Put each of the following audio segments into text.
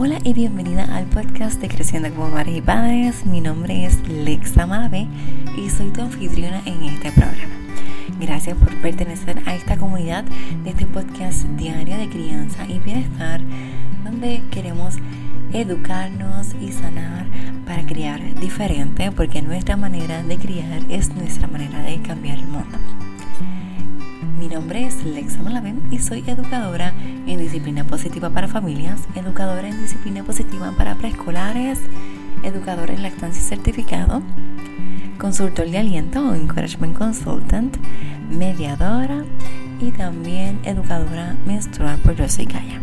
Hola y bienvenida al podcast de Creciendo como Madres y Padres. Mi nombre es Lexa Malave y soy tu anfitriona en este programa. Gracias por pertenecer a esta comunidad de este podcast diario de crianza y bienestar, donde queremos educarnos y sanar para criar diferente, porque nuestra manera de criar es nuestra manera de cambiar el mundo. Mi nombre es Lexa Malaven y soy educadora en disciplina positiva para familias, educadora en disciplina positiva para preescolares, educadora en lactancia certificado, consultor de aliento o encouragement consultant, mediadora y también educadora menstrual por Yo Soy Kaya.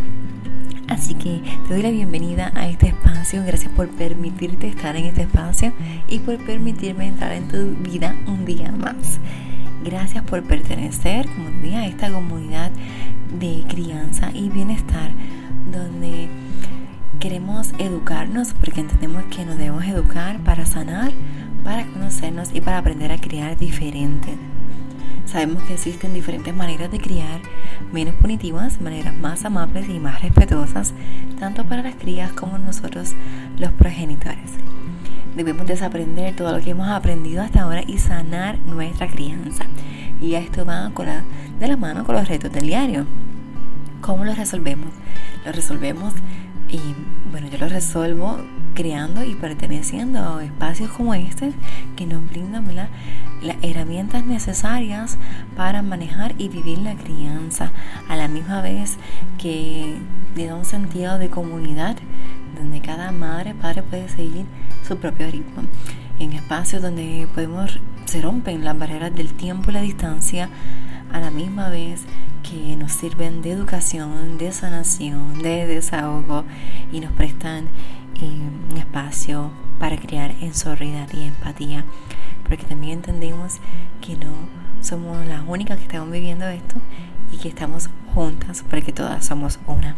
Así que te doy la bienvenida a este espacio. Gracias por permitirte estar en este espacio y por permitirme entrar en tu vida un día más. Gracias por pertenecer, como te a esta comunidad de crianza y bienestar donde queremos educarnos porque entendemos que nos debemos educar para sanar, para conocernos y para aprender a criar diferente. Sabemos que existen diferentes maneras de criar, menos punitivas, maneras más amables y más respetuosas, tanto para las crías como nosotros los progenitores. Debemos desaprender todo lo que hemos aprendido hasta ahora y sanar nuestra crianza. Y esto va con la, de la mano con los retos del diario. ¿Cómo los resolvemos? Los resolvemos y bueno, yo los resuelvo creando y perteneciendo a espacios como este que nos brindan las herramientas necesarias para manejar y vivir la crianza a la misma vez que le da un sentido de comunidad donde cada madre, padre puede seguir su propio ritmo. En espacios donde podemos, se rompen las barreras del tiempo y la distancia a la misma vez que nos sirven de educación, de sanación, de desahogo y nos prestan eh, un espacio para crear en solidaridad y empatía. Porque también entendemos que no somos las únicas que estamos viviendo esto y que estamos juntas porque todas somos una.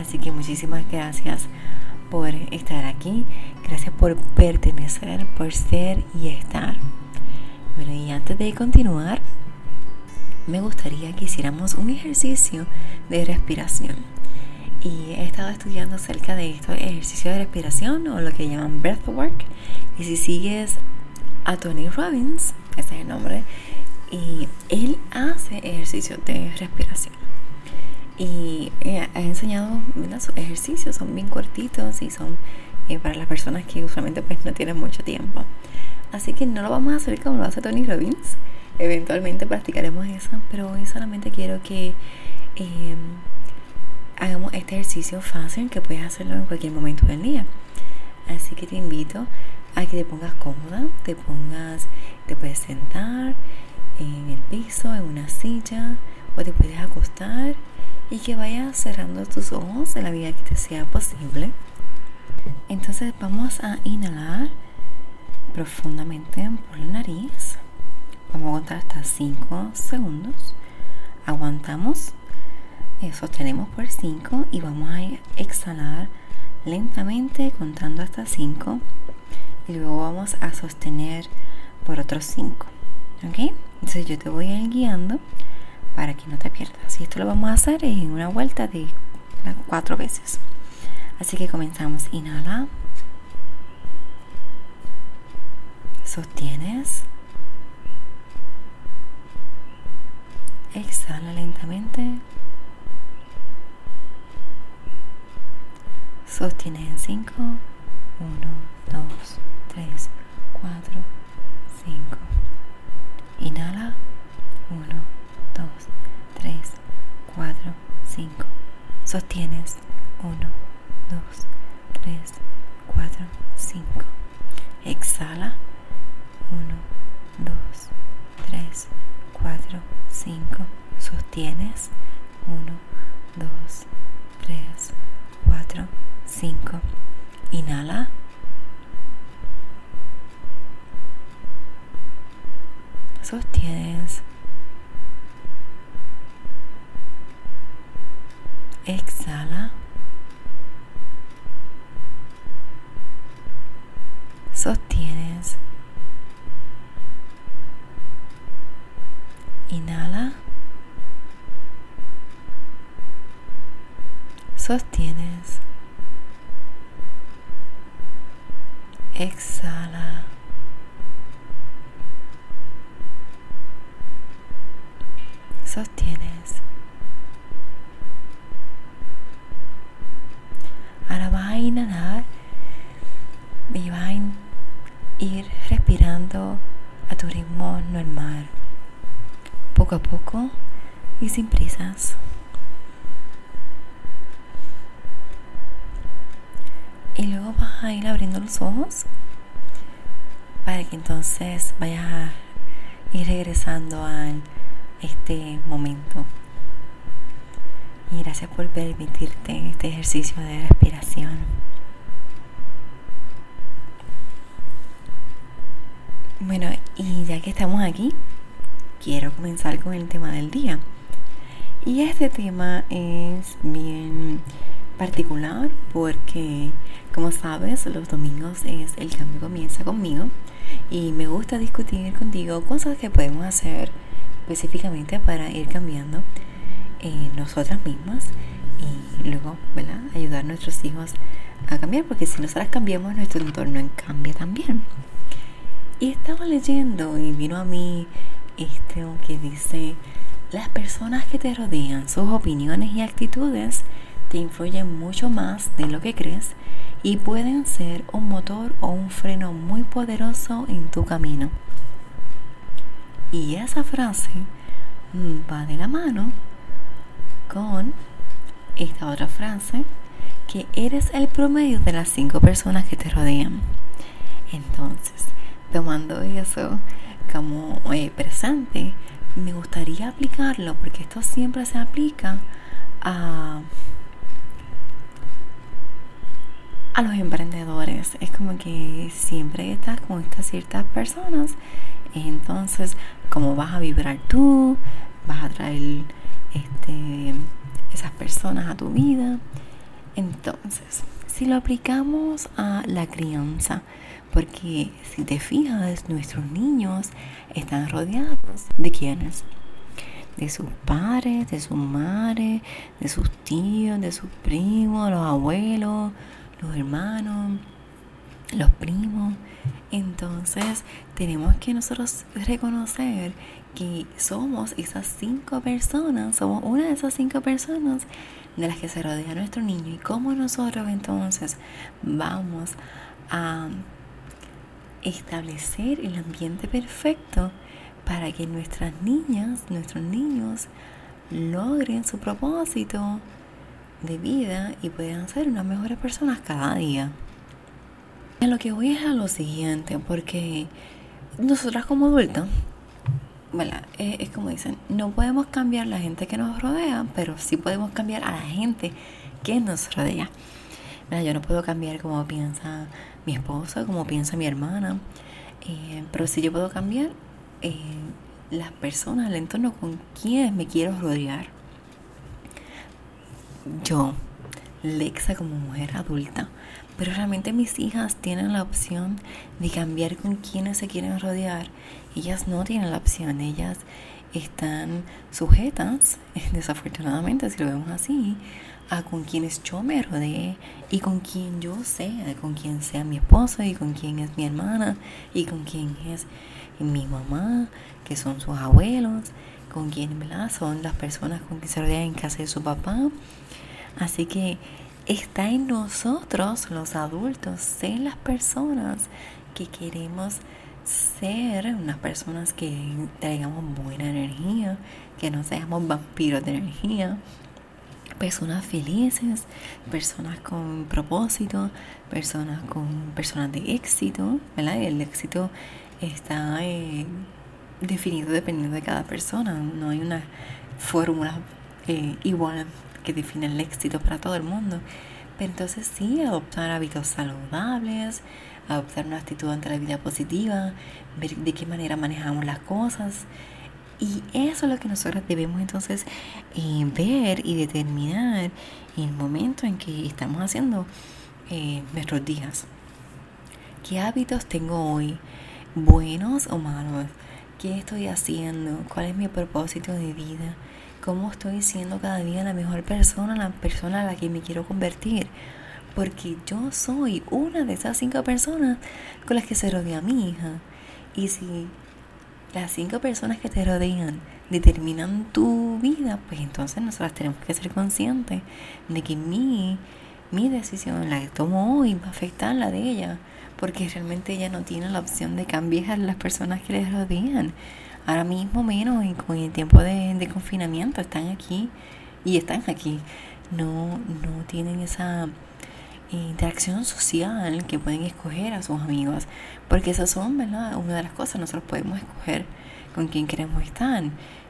Así que muchísimas gracias por estar aquí, gracias por pertenecer, por ser y estar. Bueno, y antes de continuar, me gustaría que hiciéramos un ejercicio de respiración. Y he estado estudiando acerca de estos ejercicios de respiración o lo que llaman breathwork. Y si sigues a Tony Robbins, ese es el nombre, y él hace ejercicios de respiración y eh, ha enseñado sus ejercicios, son bien cortitos y son eh, para las personas que usualmente pues no tienen mucho tiempo. Así que no lo vamos a hacer como lo hace Tony Robbins. Eventualmente practicaremos eso, pero hoy solamente quiero que em, hagamos este ejercicio fácil que puedes hacerlo en cualquier momento del día. Así que te invito a que te pongas cómoda, te pongas, te puedes sentar en el piso, en una silla o te puedes acostar y que vayas cerrando tus ojos en la medida que te sea posible. Entonces vamos a inhalar profundamente por la nariz. Vamos a contar hasta 5 segundos. Aguantamos, sostenemos por 5 y vamos a exhalar lentamente contando hasta 5 y luego vamos a sostener por otros 5. ¿Ok? Entonces yo te voy a ir guiando para que no te pierdas. Y esto lo vamos a hacer en una vuelta de cuatro veces. Así que comenzamos. Inhala. Sostienes. Exhala lentamente. Sostienes en 5. 1, 2, 3, 4, 5. Inhala. 1, 2, 3, 4, 5. Sostienes 1, 2, 3, 4, 5. Exhala 1, 2, 3, 4, 5. Sostienes 1, 2, 3, 4, 5. Inhala. Sostienes Exhala. Sostienes. Inhala. Sostienes. Exhala. Sostienes. Ahora vas a inhalar y vas a ir respirando a normal, poco a poco y sin prisas. Y luego vas a ir abriendo los ojos para que entonces vayas a ir regresando a este momento. Y gracias por permitirte este ejercicio de respiración. Bueno, y ya que estamos aquí, quiero comenzar con el tema del día. Y este tema es bien particular porque, como sabes, los domingos es el cambio comienza conmigo y me gusta discutir contigo cosas que podemos hacer específicamente para ir cambiando eh, nosotras mismas y luego, ¿verdad? Ayudar a nuestros hijos a cambiar porque si nosotras cambiamos, nuestro entorno cambia también. Y estaba leyendo y vino a mí este que dice, las personas que te rodean, sus opiniones y actitudes te influyen mucho más de lo que crees y pueden ser un motor o un freno muy poderoso en tu camino. Y esa frase mm, va de la mano con esta otra frase, que eres el promedio de las cinco personas que te rodean. Entonces, tomando eso como eh, presente, me gustaría aplicarlo porque esto siempre se aplica a, a los emprendedores. Es como que siempre estás con estas ciertas personas. Entonces, como vas a vibrar tú, vas a traer este, esas personas a tu vida. Entonces, si lo aplicamos a la crianza, porque si te fijas, nuestros niños están rodeados de quiénes? De sus padres, de su madre, de sus tíos, de sus primos, los abuelos, los hermanos, los primos. Entonces tenemos que nosotros reconocer que somos esas cinco personas, somos una de esas cinco personas de las que se rodea nuestro niño y cómo nosotros entonces vamos a establecer el ambiente perfecto para que nuestras niñas, nuestros niños logren su propósito de vida y puedan ser unas mejores personas cada día. Lo que voy es a lo siguiente, porque nosotras como adultos, es, es, como dicen, no podemos cambiar la gente que nos rodea, pero sí podemos cambiar a la gente que nos rodea. Yo no puedo cambiar como piensa mi esposa, como piensa mi hermana, eh, pero sí yo puedo cambiar eh, las personas, el entorno con quienes me quiero rodear. Yo, Lexa como mujer adulta, pero realmente mis hijas tienen la opción de cambiar con quienes se quieren rodear. Ellas no tienen la opción, ellas están sujetas, desafortunadamente si lo vemos así, a con quienes yo me rodeé y con quien yo sea, con quien sea mi esposo y con quien es mi hermana y con quien es mi mamá, que son sus abuelos, con quien son las personas con quien se rodean en casa de su papá. Así que está en nosotros, los adultos, ser las personas que queremos ser, unas personas que traigamos buena energía, que no seamos vampiros de energía, personas felices, personas con propósito, personas con personas de éxito, ¿verdad? El éxito está eh, definido dependiendo de cada persona, no hay una fórmula eh, igual que define el éxito para todo el mundo. Pero entonces sí, adoptar hábitos saludables, adoptar una actitud ante la vida positiva, ver de qué manera manejamos las cosas, y eso es lo que nosotros debemos entonces eh, ver y determinar en el momento en que estamos haciendo eh, nuestros días. ¿Qué hábitos tengo hoy? ¿Buenos o malos? ¿Qué estoy haciendo? ¿Cuál es mi propósito de vida? ¿Cómo estoy siendo cada día la mejor persona, la persona a la que me quiero convertir? porque yo soy una de esas cinco personas con las que se rodea mi hija. Y si las cinco personas que te rodean determinan tu vida, pues entonces nosotras tenemos que ser conscientes de que mi, mi decisión, la que tomo hoy, va a afectar la de ella, porque realmente ella no tiene la opción de cambiar las personas que le rodean. Ahora mismo menos y con el tiempo de, confinamiento están aquí y están aquí. No, no tienen esa interacción social que pueden escoger a sus amigos, porque esas son, ¿verdad? Una de las cosas, nosotros podemos escoger con quién queremos estar,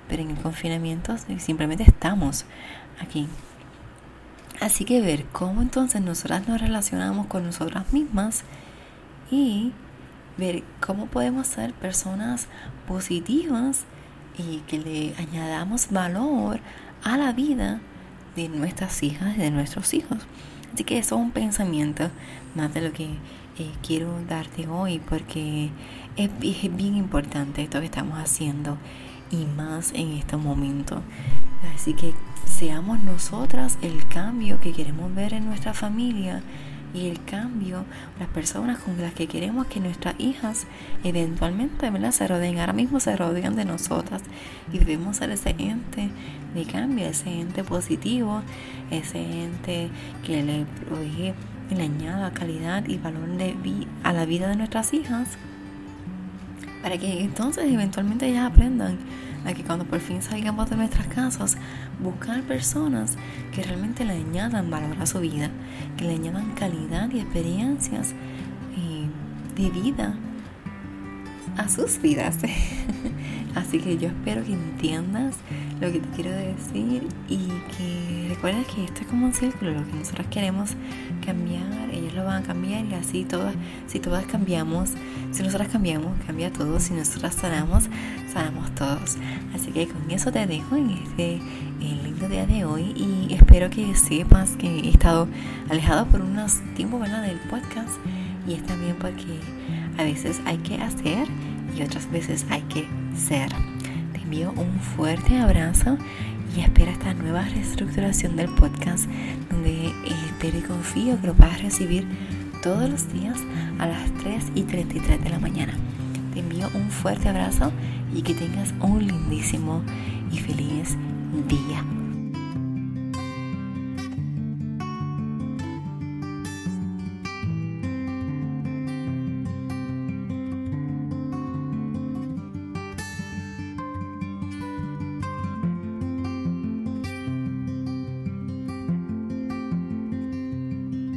pero en el confinamiento simplemente estamos aquí. Así que ver cómo entonces nosotras nos relacionamos con nosotras mismas y ver cómo podemos ser personas positivas y que le añadamos valor a la vida de nuestras hijas y de nuestros hijos. Así que eso es un pensamiento más de lo que eh, quiero darte hoy porque es, es, bien importante esto que estamos haciendo y más en este momento. Así que seamos nosotras el cambio que queremos ver en nuestra familia y el cambio, las personas con las que queremos que nuestras hijas eventualmente ¿verdad? se rodeen. Ahora mismo se rodean de nosotras y debemos ser ese ente de cambio, ese ente positivo, ese ente que le provee y le añada calidad y valor de a la vida de nuestras hijas para que entonces eventualmente ellas aprendan a que cuando por fin salgamos de nuestras casas, buscar personas que realmente le añadan valor a su vida, que le añadan calidad y experiencias eh, de vida a sus vidas. Así que yo espero que entiendas lo que te quiero decir y que recuerdes que esto es como un círculo, lo que nosotros queremos cambiar, ellos lo van a cambiar y así todas, si todas cambiamos, si nosotras cambiamos, cambia todo, si nosotras sanamos, sanamos todos. Así que con eso te dejo en este lindo día de hoy y espero que sepas que he estado alejado por unos tiempos ¿verdad? del podcast y es también porque a veces hay que hacer y otras veces hay que ser. Envío un fuerte abrazo y espera esta nueva reestructuración del podcast donde eh, te confío que lo vas a recibir todos los días a las 3 y 33 de la mañana. Te envío un fuerte abrazo y que tengas un lindísimo y feliz día.